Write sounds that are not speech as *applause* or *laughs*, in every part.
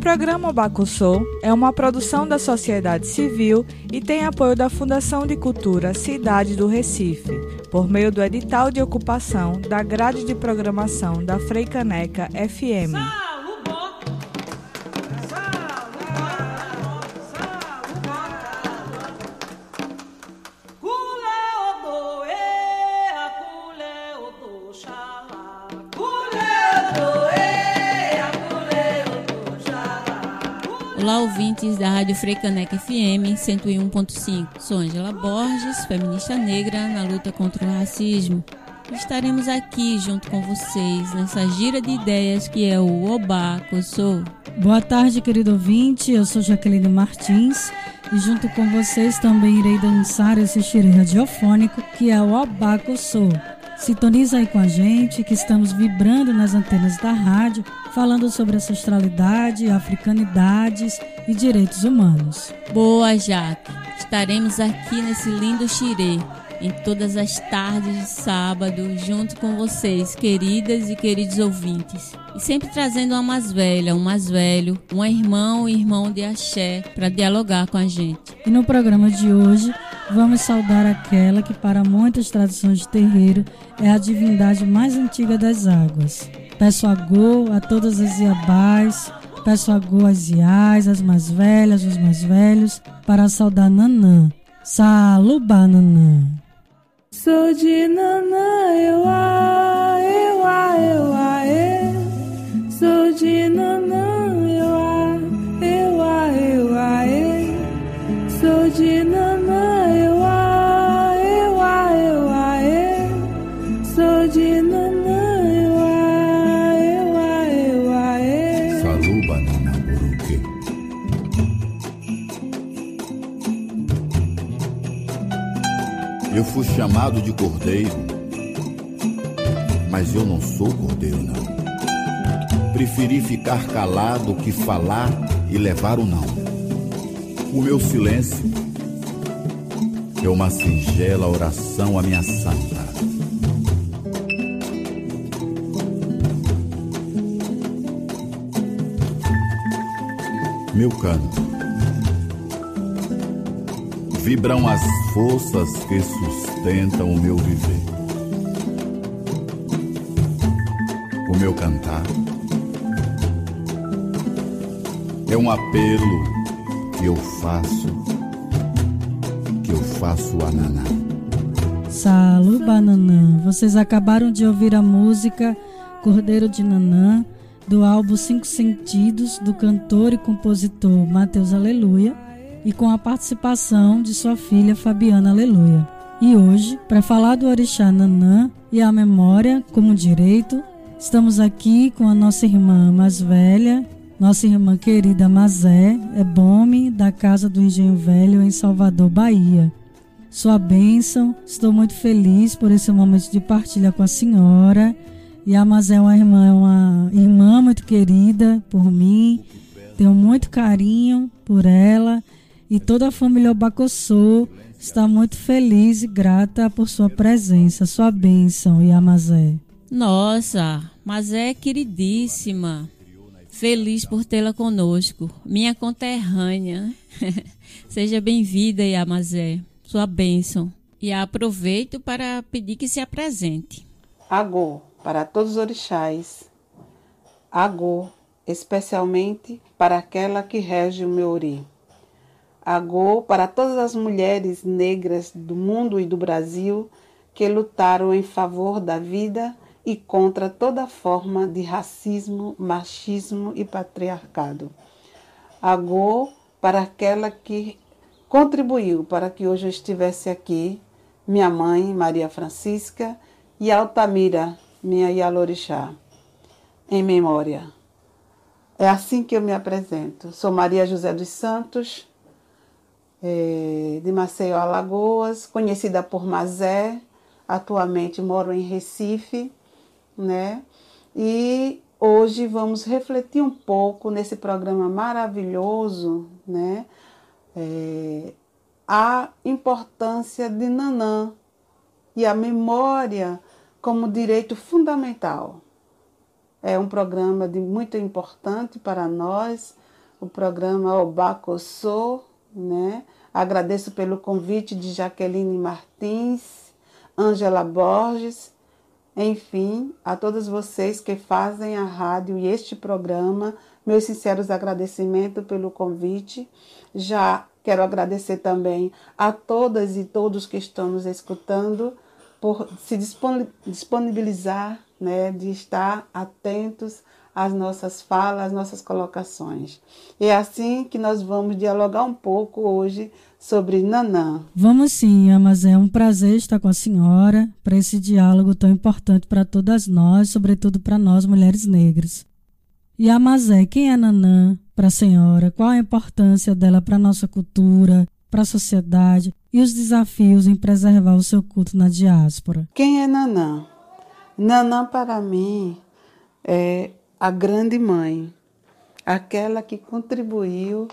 Programa Bacussou é uma produção da sociedade civil e tem apoio da Fundação de Cultura Cidade do Recife, por meio do edital de ocupação da grade de programação da Freicaneca FM. Olá, ouvintes da Rádio Freicanec FM 101.5. Sou Angela Borges, feminista negra na luta contra o racismo. Estaremos aqui junto com vocês nessa gira de ideias que é o Obá Sou. Boa tarde, querido ouvinte. Eu sou Jaqueline Martins e junto com vocês também irei dançar esse xirê radiofônico que é o Obá Sou. Sintoniza aí com a gente que estamos vibrando nas antenas da rádio, falando sobre ancestralidade, africanidades e direitos humanos. Boa, Jaque. Estaremos aqui nesse lindo xirê em todas as tardes de sábado, junto com vocês, queridas e queridos ouvintes. E sempre trazendo uma mais velha, um mais velho, um irmão e irmão de axé para dialogar com a gente. E no programa de hoje, vamos saudar aquela que, para muitas tradições de terreiro, é a divindade mais antiga das águas. Peço a Go a todas as Iabás, peço a Go às Iais, as mais velhas, os mais velhos, para saudar Nanã. Saluba Nanã. Sou de Nanã, eu a, Eu fui chamado de cordeiro, mas eu não sou cordeiro, não. Preferi ficar calado que falar e levar o não. O meu silêncio é uma singela oração à minha santa. Meu canto vibram as forças que sustentam o meu viver. O meu cantar é um apelo que eu faço, que eu faço a Naná. Salu Bananã. Vocês acabaram de ouvir a música Cordeiro de Nanã, do álbum Cinco Sentidos, do cantor e compositor Mateus Aleluia, e com a participação de sua filha Fabiana Aleluia. E hoje, para falar do Orixá Nanã e a memória como direito, estamos aqui com a nossa irmã mais velha, nossa irmã querida Mazé, é Bome, da Casa do Engenho Velho, em Salvador, Bahia. Sua bênção, estou muito feliz por esse momento de partilha com a senhora. E a Mazé é uma irmã, é uma irmã muito querida por mim, tenho muito carinho por ela e toda a família Obacossô está muito feliz e grata por sua presença, sua bênção, Yamazé. Nossa, mas é queridíssima. Feliz por tê-la conosco, minha conterrânea. *laughs* Seja bem-vinda, Yamazé. Sua bênção. E aproveito para pedir que se apresente. Agô, para todos os orixás. Agô, especialmente para aquela que rege o meu ori. Agô, para todas as mulheres negras do mundo e do Brasil que lutaram em favor da vida e contra toda forma de racismo, machismo e patriarcado. Agô, para aquela que contribuiu para que hoje eu estivesse aqui, minha mãe, Maria Francisca, e Altamira, minha Yalorixá, em memória. É assim que eu me apresento. Sou Maria José dos Santos, é, de Maceió, Alagoas, conhecida por Mazé, atualmente moro em Recife, né? E hoje vamos refletir um pouco nesse programa maravilhoso, né? É, a importância de Nanã e a memória como direito fundamental. É um programa de muito importante para nós, o programa Obacossô, né? Agradeço pelo convite de Jaqueline Martins, Ângela Borges, enfim, a todos vocês que fazem a rádio e este programa, meus sinceros agradecimentos pelo convite. Já quero agradecer também a todas e todos que estão nos escutando por se disponibilizar, né, de estar atentos às nossas falas, às nossas colocações. E é assim que nós vamos dialogar um pouco hoje sobre Nanã. Vamos sim, mas é um prazer estar com a senhora para esse diálogo tão importante para todas nós, sobretudo para nós mulheres negras. E a Mazé, quem é Nanã para a senhora? Qual a importância dela para a nossa cultura, para a sociedade e os desafios em preservar o seu culto na diáspora. Quem é Nanã? Nanã, para mim, é a grande mãe, aquela que contribuiu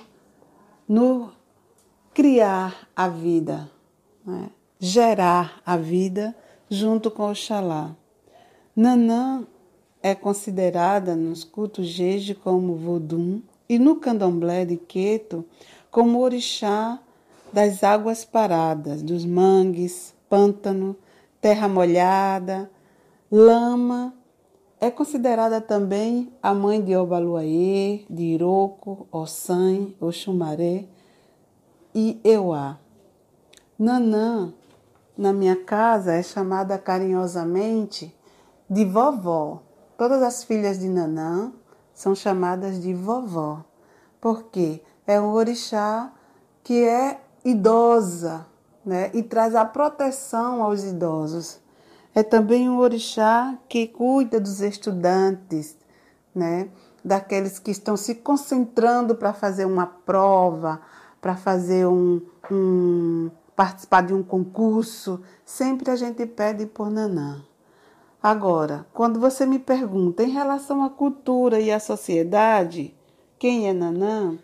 no criar a vida, né? gerar a vida junto com Oxalá. Nanã é considerada nos cultos Jeje como Vodum e no candomblé de Queto como orixá das águas paradas, dos mangues, pântano, terra molhada, lama. É considerada também a mãe de Obaluayê, de Iroko, Ossan, Oxumaré e Euá. Nanã, na minha casa, é chamada carinhosamente de vovó. Todas as filhas de Nanã são chamadas de vovó, porque é um orixá que é idosa, né? E traz a proteção aos idosos. É também um orixá que cuida dos estudantes, né? Daqueles que estão se concentrando para fazer uma prova, para fazer um, um participar de um concurso, sempre a gente pede por Nanã. Agora, quando você me pergunta em relação à cultura e à sociedade, quem é Nanã,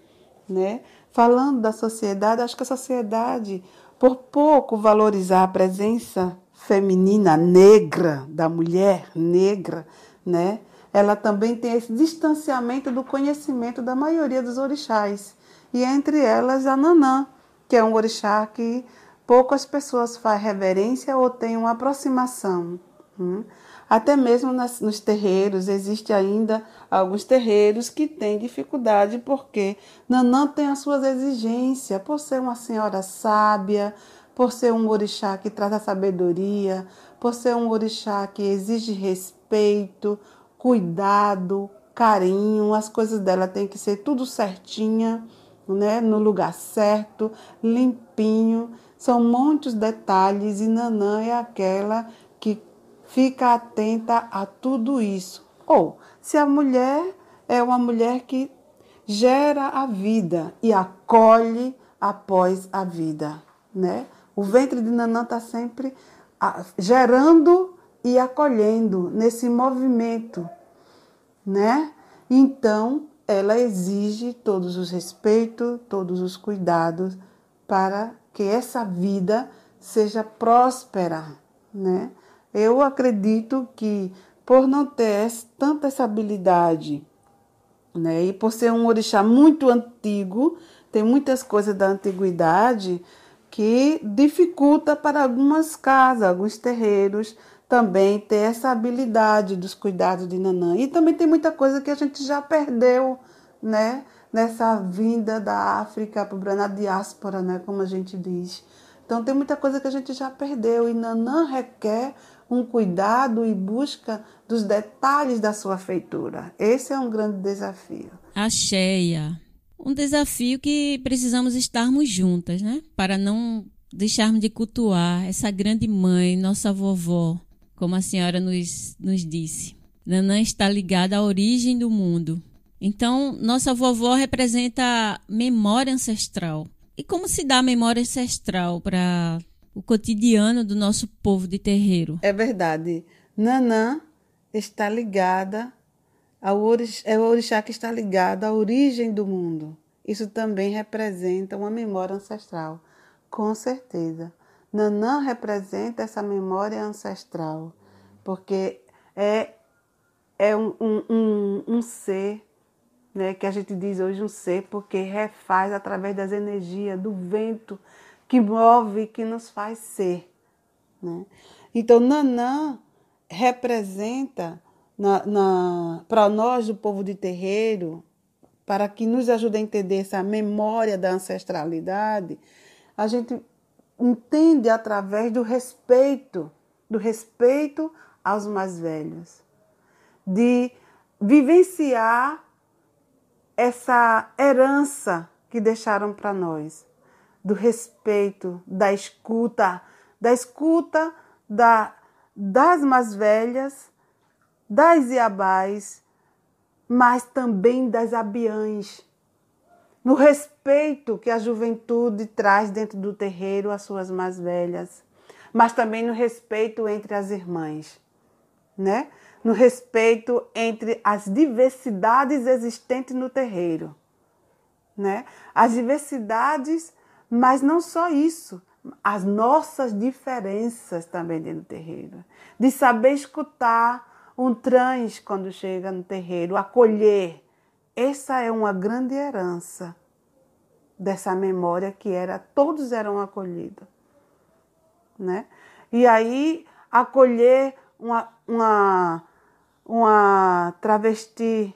né? falando da sociedade, acho que a sociedade, por pouco valorizar a presença feminina negra, da mulher negra, né? Ela também tem esse distanciamento do conhecimento da maioria dos orixás. E entre elas a Nanã, que é um orixá que poucas pessoas fazem reverência ou têm uma aproximação. Hum? Até mesmo nos terreiros, existe ainda alguns terreiros que têm dificuldade porque Nanã tem as suas exigências, por ser uma senhora sábia, por ser um orixá que traz a sabedoria, por ser um orixá que exige respeito, cuidado, carinho, as coisas dela têm que ser tudo certinha, né, no lugar certo, limpinho. São muitos detalhes e Nanã é aquela que fica atenta a tudo isso. Ou se a mulher é uma mulher que gera a vida e acolhe após a vida, né? O ventre de Nanã está sempre gerando e acolhendo nesse movimento, né? Então, ela exige todos os respeitos, todos os cuidados para que essa vida seja próspera, né? Eu acredito que por não ter tanta essa habilidade, né, e por ser um orixá muito antigo, tem muitas coisas da antiguidade que dificulta para algumas casas, alguns terreiros também ter essa habilidade dos cuidados de Nanã. E também tem muita coisa que a gente já perdeu, né? Nessa vinda da África para na diáspora, né? Como a gente diz. Então tem muita coisa que a gente já perdeu e Nanã requer um cuidado e busca dos detalhes da sua feitura. Esse é um grande desafio. A cheia. Um desafio que precisamos estarmos juntas, né? Para não deixarmos de cultuar essa grande mãe, nossa vovó, como a senhora nos, nos disse. Nanã está ligada à origem do mundo. Então, nossa vovó representa memória ancestral. E como se dá a memória ancestral para o cotidiano do nosso povo de terreiro? É verdade. Nanã está ligada orixá, é o orixá que está ligado à origem do mundo. Isso também representa uma memória ancestral, com certeza. Nanã representa essa memória ancestral, porque é, é um, um, um, um ser né, que a gente diz hoje um ser, porque refaz através das energias do vento que move, que nos faz ser. Né? Então, Nanã representa na, na para nós, do povo de terreiro, para que nos ajude a entender essa memória da ancestralidade, a gente entende através do respeito, do respeito aos mais velhos, de vivenciar essa herança que deixaram para nós, do respeito, da escuta, da escuta da, das mais velhas, das iabás, mas também das abiãs. No respeito que a juventude traz dentro do terreiro às suas mais velhas, mas também no respeito entre as irmãs, né? No respeito entre as diversidades existentes no terreiro, né? As diversidades mas não só isso, as nossas diferenças também dentro do terreiro. De saber escutar um trans quando chega no terreiro, acolher. Essa é uma grande herança dessa memória que era todos eram acolhidos, né? E aí acolher uma, uma, uma travesti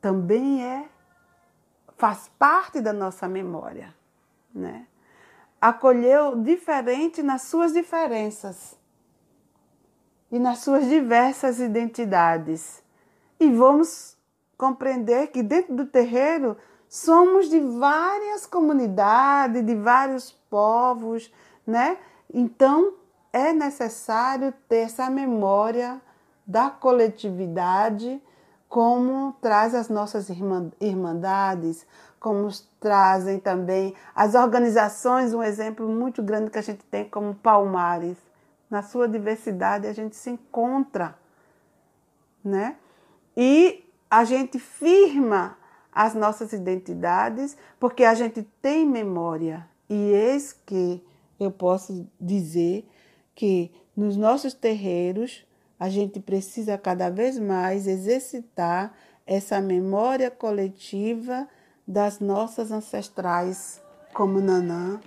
também é faz parte da nossa memória né? Acolheu diferente nas suas diferenças e nas suas diversas identidades. E vamos compreender que dentro do terreiro somos de várias comunidades, de vários povos, né? Então é necessário ter essa memória da coletividade, como traz as nossas irmandades, como trazem também as organizações, um exemplo muito grande que a gente tem como Palmares. Na sua diversidade a gente se encontra, né? E a gente firma as nossas identidades porque a gente tem memória. E eis que eu posso dizer que nos nossos terreiros a gente precisa cada vez mais exercitar essa memória coletiva das nossas ancestrais, como Nanã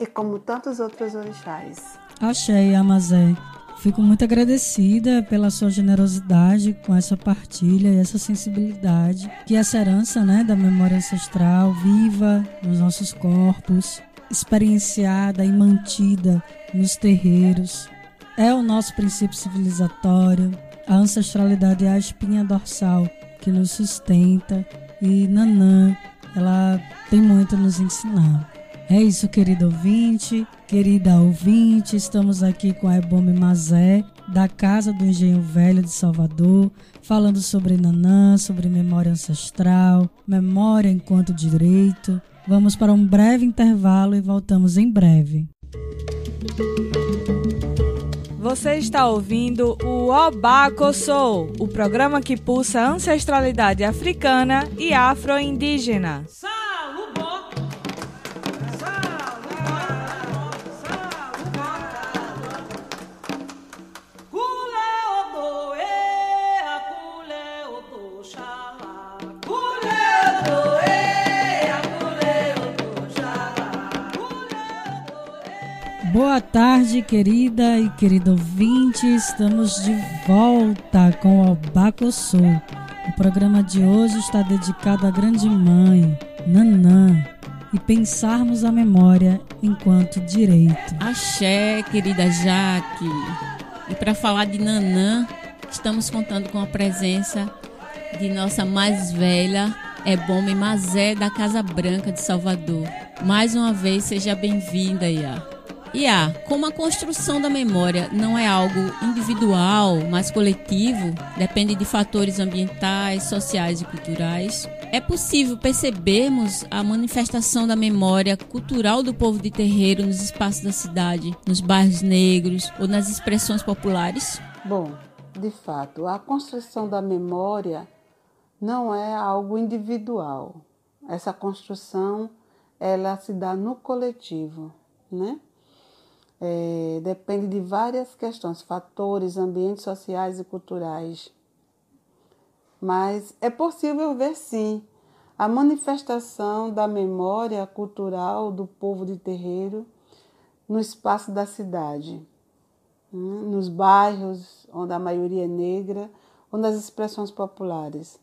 e como tantos outros orixás. Achei, Amazé. Fico muito agradecida pela sua generosidade com essa partilha e essa sensibilidade, que essa herança né, da memória ancestral viva nos nossos corpos, experienciada e mantida nos terreiros. É o nosso princípio civilizatório, a ancestralidade é a espinha dorsal que nos sustenta e Nanã, ela tem muito a nos ensinar. É isso, querido ouvinte, querida ouvinte, estamos aqui com a Ebome Mazé, da Casa do Engenho Velho de Salvador, falando sobre Nanã, sobre memória ancestral, memória enquanto direito. Vamos para um breve intervalo e voltamos em breve. Você está ouvindo o Obaco Soul, o programa que pulsa ancestralidade africana e afro-indígena. Boa tarde, querida e querido ouvinte. Estamos de volta com o Albacossô. O programa de hoje está dedicado à grande mãe, Nanã, e pensarmos a memória enquanto direito. Axé, querida Jaque. E para falar de Nanã, estamos contando com a presença de nossa mais velha, Ebome Mazé, da Casa Branca de Salvador. Mais uma vez, seja bem-vinda, Iá. E a, como a construção da memória não é algo individual, mas coletivo, depende de fatores ambientais, sociais e culturais, é possível percebermos a manifestação da memória cultural do povo de terreiro nos espaços da cidade, nos bairros negros ou nas expressões populares? Bom, de fato, a construção da memória não é algo individual. Essa construção ela se dá no coletivo, né? É, depende de várias questões, fatores, ambientes sociais e culturais. Mas é possível ver sim a manifestação da memória cultural do povo de terreiro no espaço da cidade, né? nos bairros onde a maioria é negra ou nas expressões populares.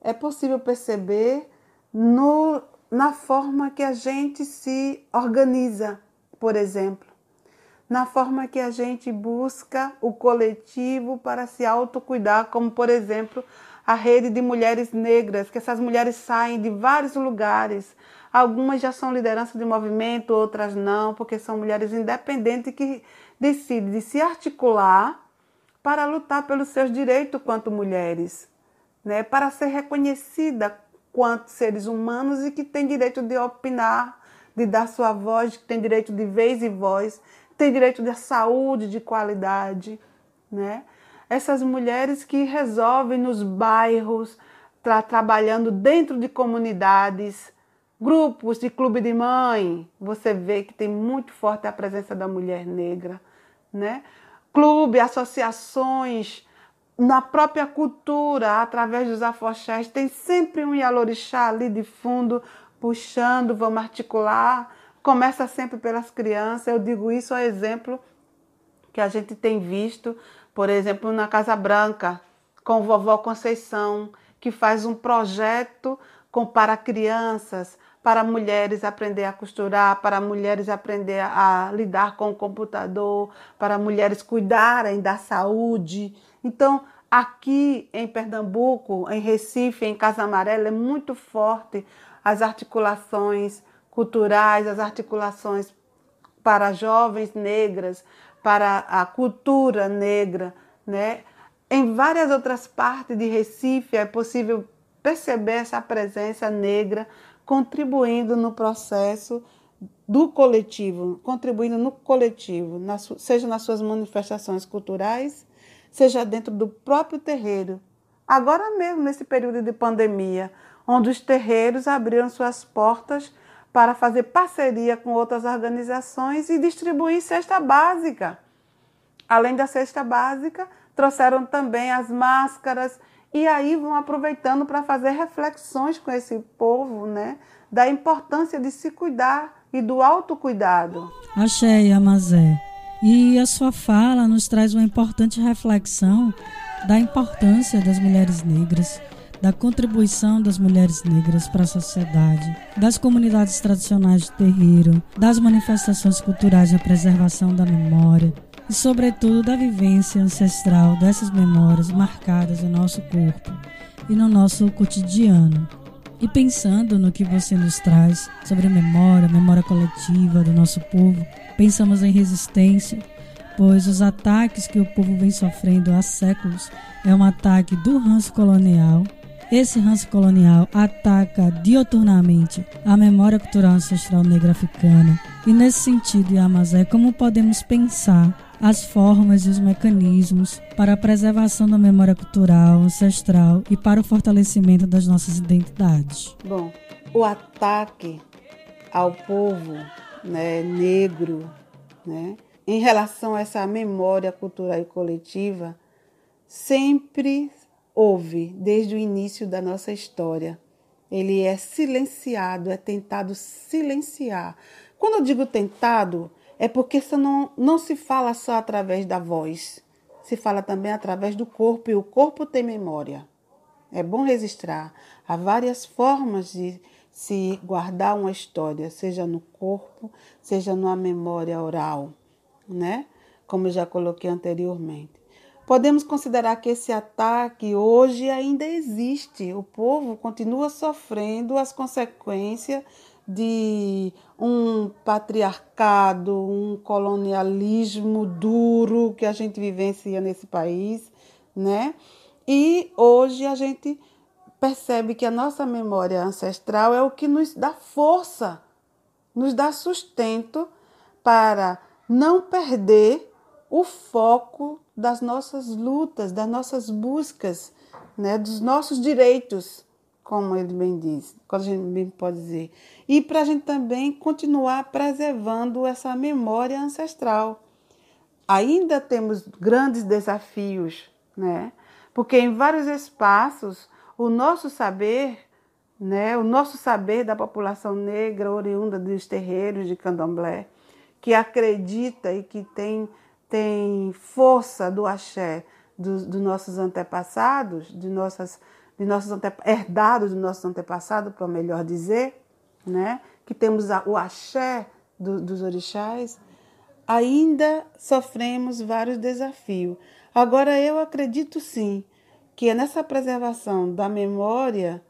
É possível perceber no, na forma que a gente se organiza, por exemplo na forma que a gente busca o coletivo para se autocuidar, como por exemplo a rede de mulheres negras, que essas mulheres saem de vários lugares. Algumas já são liderança de movimento, outras não, porque são mulheres independentes que decidem de se articular para lutar pelos seus direitos quanto mulheres, né? para ser reconhecida quanto seres humanos e que tem direito de opinar, de dar sua voz, que tem direito de vez e voz tem direito de saúde de qualidade, né? Essas mulheres que resolvem nos bairros, tra trabalhando dentro de comunidades, grupos de clube de mãe, você vê que tem muito forte a presença da mulher negra, né? Clube, associações, na própria cultura, através dos afoxés, tem sempre um Yalorixá ali de fundo, puxando, vamos articular Começa sempre pelas crianças. Eu digo isso a exemplo que a gente tem visto, por exemplo, na Casa Branca, com vovó Conceição, que faz um projeto com, para crianças, para mulheres aprender a costurar, para mulheres aprender a, a lidar com o computador, para mulheres cuidarem da saúde. Então, aqui em Pernambuco, em Recife, em Casa Amarela, é muito forte as articulações culturais, as articulações para jovens negras, para a cultura negra, né? Em várias outras partes de Recife é possível perceber essa presença negra contribuindo no processo do coletivo, contribuindo no coletivo, seja nas suas manifestações culturais, seja dentro do próprio terreiro. Agora mesmo, nesse período de pandemia, onde os terreiros abriram suas portas para fazer parceria com outras organizações e distribuir cesta básica. Além da cesta básica, trouxeram também as máscaras e aí vão aproveitando para fazer reflexões com esse povo, né, da importância de se cuidar e do autocuidado. Achei, Amazé. E a sua fala nos traz uma importante reflexão da importância das mulheres negras da contribuição das mulheres negras para a sociedade, das comunidades tradicionais de terreiro, das manifestações culturais na preservação da memória e, sobretudo, da vivência ancestral dessas memórias marcadas no nosso corpo e no nosso cotidiano. E pensando no que você nos traz sobre memória, memória coletiva do nosso povo, pensamos em resistência, pois os ataques que o povo vem sofrendo há séculos é um ataque do ranço colonial esse ranço colonial ataca dioturnamente a memória cultural ancestral negra africana. E nesse sentido, Yamazé, como podemos pensar as formas e os mecanismos para a preservação da memória cultural ancestral e para o fortalecimento das nossas identidades? Bom, o ataque ao povo né, negro, né, em relação a essa memória cultural e coletiva, sempre houve desde o início da nossa história. Ele é silenciado, é tentado silenciar. Quando eu digo tentado, é porque isso não, não se fala só através da voz, se fala também através do corpo, e o corpo tem memória. É bom registrar. Há várias formas de se guardar uma história, seja no corpo, seja numa memória oral, né? Como eu já coloquei anteriormente. Podemos considerar que esse ataque hoje ainda existe. O povo continua sofrendo as consequências de um patriarcado, um colonialismo duro que a gente vivencia nesse país, né? E hoje a gente percebe que a nossa memória ancestral é o que nos dá força, nos dá sustento para não perder o foco das nossas lutas, das nossas buscas, né, dos nossos direitos, como ele bem diz, quando a gente bem pode dizer. E para a gente também continuar preservando essa memória ancestral. Ainda temos grandes desafios, né? Porque em vários espaços o nosso saber, né, o nosso saber da população negra oriunda dos terreiros de Candomblé, que acredita e que tem, tem força do axé dos, nossos antepassados, de nossas, de nossos ante, herdados dos nossos antepassados, para melhor dizer, né, que temos a, o axé do, dos orixás, ainda sofremos vários desafios. Agora, eu acredito sim que é nessa preservação da memória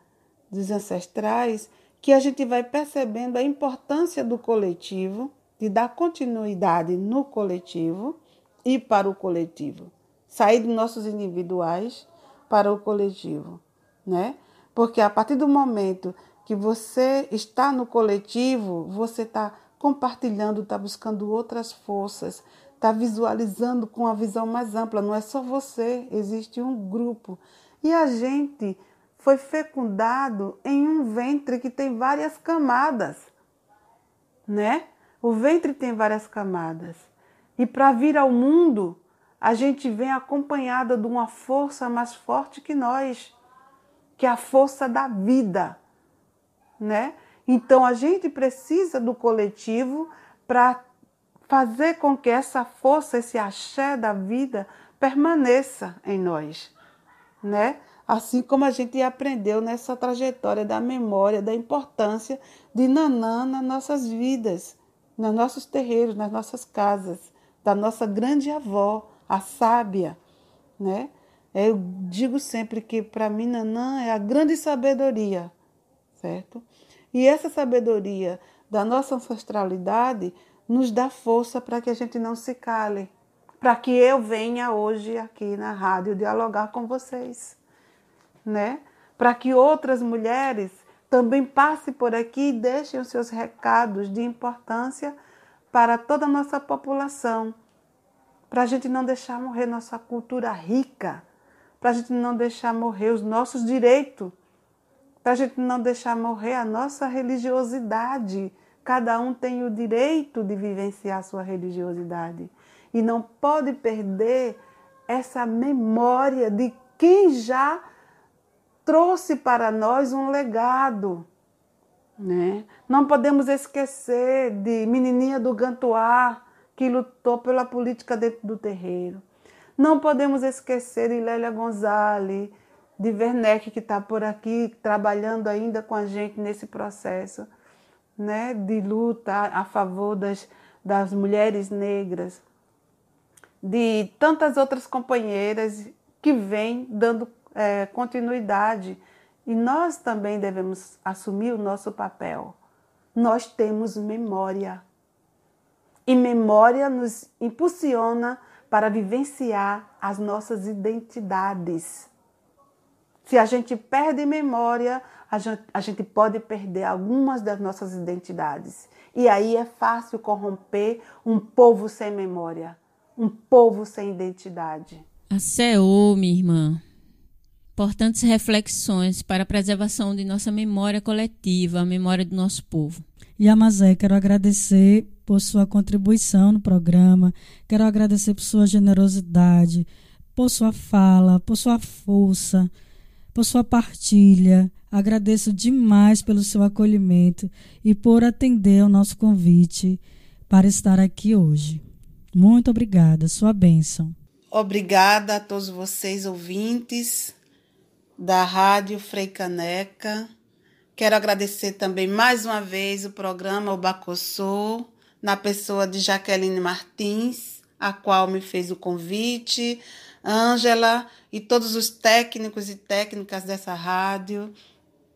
dos ancestrais que a gente vai percebendo a importância do coletivo, de dar continuidade no coletivo e para o coletivo. Sair de nossos individuais para o coletivo, né? Porque a partir do momento que você está no coletivo, você está compartilhando, está buscando outras forças, está visualizando com a visão mais ampla. Não é só você, existe um grupo. E a gente foi fecundado em um ventre que tem várias camadas, né? O ventre tem várias camadas. E para vir ao mundo, a gente vem acompanhada de uma força mais forte que nós, que é a força da vida, né? Então a gente precisa do coletivo para fazer com que essa força, esse axé da vida permaneça em nós, né? Assim como a gente aprendeu nessa trajetória da memória, da importância de Nanã nas nossas vidas, nos nossos terreiros, nas nossas casas, da nossa grande avó, a sábia, né? Eu digo sempre que para mim Nanã é a grande sabedoria, certo? E essa sabedoria da nossa ancestralidade nos dá força para que a gente não se cale, para que eu venha hoje aqui na rádio dialogar com vocês, né? Para que outras mulheres também passem por aqui e deixem os seus recados de importância para toda a nossa população, para a gente não deixar morrer nossa cultura rica, para a gente não deixar morrer os nossos direitos, para a gente não deixar morrer a nossa religiosidade, Cada um tem o direito de vivenciar sua religiosidade e não pode perder essa memória de quem já trouxe para nós um legado. Né? Não podemos esquecer de Menininha do Gantuá, que lutou pela política dentro do terreiro. Não podemos esquecer de Lélia Gonzalez, de Werneck, que está por aqui trabalhando ainda com a gente nesse processo né, de luta a favor das, das mulheres negras, de tantas outras companheiras que vêm dando é, continuidade. E nós também devemos assumir o nosso papel. Nós temos memória. E memória nos impulsiona para vivenciar as nossas identidades. Se a gente perde memória, a gente, a gente pode perder algumas das nossas identidades. E aí é fácil corromper um povo sem memória, um povo sem identidade. A CEO, minha irmã. Importantes reflexões para a preservação de nossa memória coletiva, a memória do nosso povo. E Amazé, quero agradecer por sua contribuição no programa, quero agradecer por sua generosidade, por sua fala, por sua força, por sua partilha. Agradeço demais pelo seu acolhimento e por atender ao nosso convite para estar aqui hoje. Muito obrigada, sua bênção. Obrigada a todos vocês ouvintes da Rádio Freicaneca. Quero agradecer também mais uma vez o programa O Bacossô, na pessoa de Jaqueline Martins, a qual me fez o convite, Ângela e todos os técnicos e técnicas dessa rádio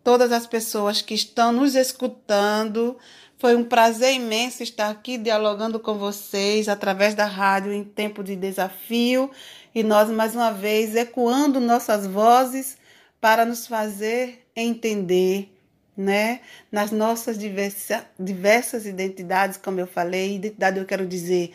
todas as pessoas que estão nos escutando. Foi um prazer imenso estar aqui dialogando com vocês através da rádio em tempo de desafio e nós mais uma vez ecoando nossas vozes para nos fazer entender, né? Nas nossas diversa, diversas identidades, como eu falei, identidade eu quero dizer,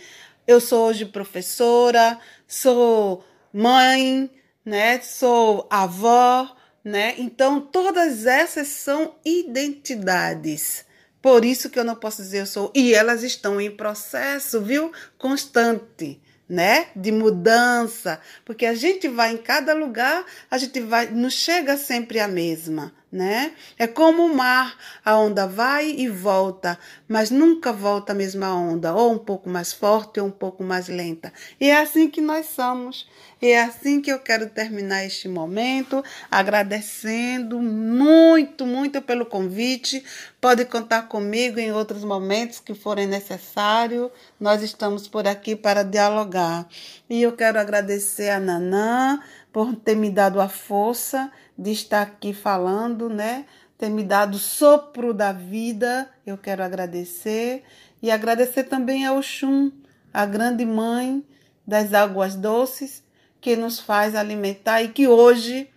eu sou hoje professora, sou mãe, né? Sou avó, né? Então todas essas são identidades. Por isso que eu não posso dizer eu sou. E elas estão em processo, viu? Constante, né? De mudança. Porque a gente vai em cada lugar, a gente vai, não chega sempre a mesma, né? É como o mar, a onda vai e volta, mas nunca volta a mesma onda, ou um pouco mais forte ou um pouco mais lenta. E é assim que nós somos. E é assim que eu quero terminar este momento, agradecendo muito, muito pelo convite. Pode contar comigo em outros momentos que forem necessários. Nós estamos por aqui para dialogar. E eu quero agradecer a Nanã por ter me dado a força de estar aqui falando, né? Ter me dado sopro da vida. Eu quero agradecer. E agradecer também a Oxum, a grande mãe das águas doces que nos faz alimentar e que hoje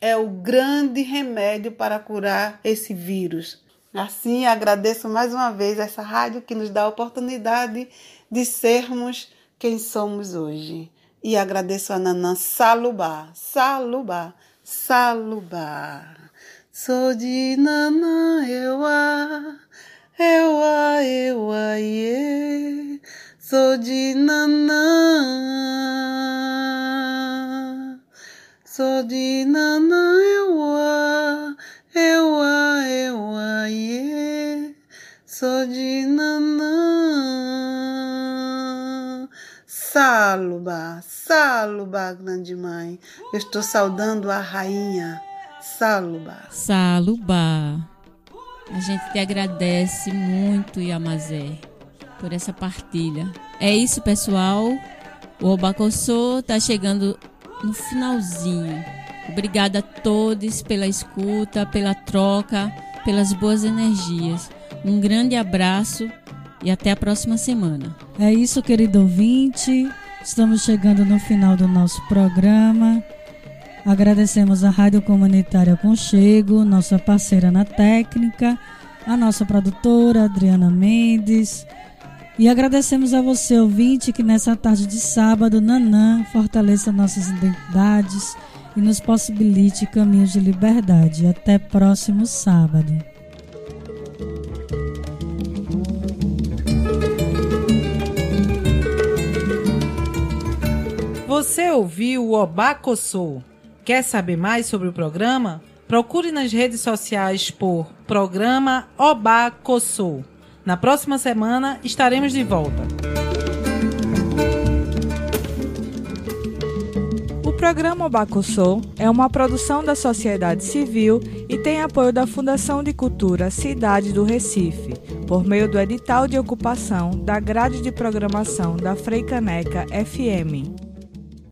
é o grande remédio para curar esse vírus. Assim, agradeço mais uma vez essa rádio que nos dá a oportunidade de sermos quem somos hoje. E agradeço a Nanã Salubá, Salubá, Salubá. Sou de Nanã, eu a, eu a, eu a, yeah. Sou de Nanã, sou de Nanã, eu a, eu a, eu a, yeah. Sou de Nanã. Saluba, Saluba, grande mãe. Eu estou saudando a rainha. Saluba. Saluba. A gente te agradece muito, Yamazé por essa partilha. É isso, pessoal. O Obacossô está chegando no finalzinho. Obrigada a todos pela escuta, pela troca, pelas boas energias. Um grande abraço e até a próxima semana. É isso, querido ouvinte. Estamos chegando no final do nosso programa. Agradecemos a Rádio Comunitária Conchego, nossa parceira na técnica, a nossa produtora Adriana Mendes, e agradecemos a você, ouvinte, que nessa tarde de sábado, Nanã fortaleça nossas identidades e nos possibilite caminhos de liberdade. Até próximo sábado. Você ouviu o Obacossô? Quer saber mais sobre o programa? Procure nas redes sociais por Programa Obacossô. Na próxima semana estaremos de volta. O programa Bacussou é uma produção da sociedade civil e tem apoio da Fundação de Cultura Cidade do Recife, por meio do edital de ocupação da grade de programação da Freicaneca FM.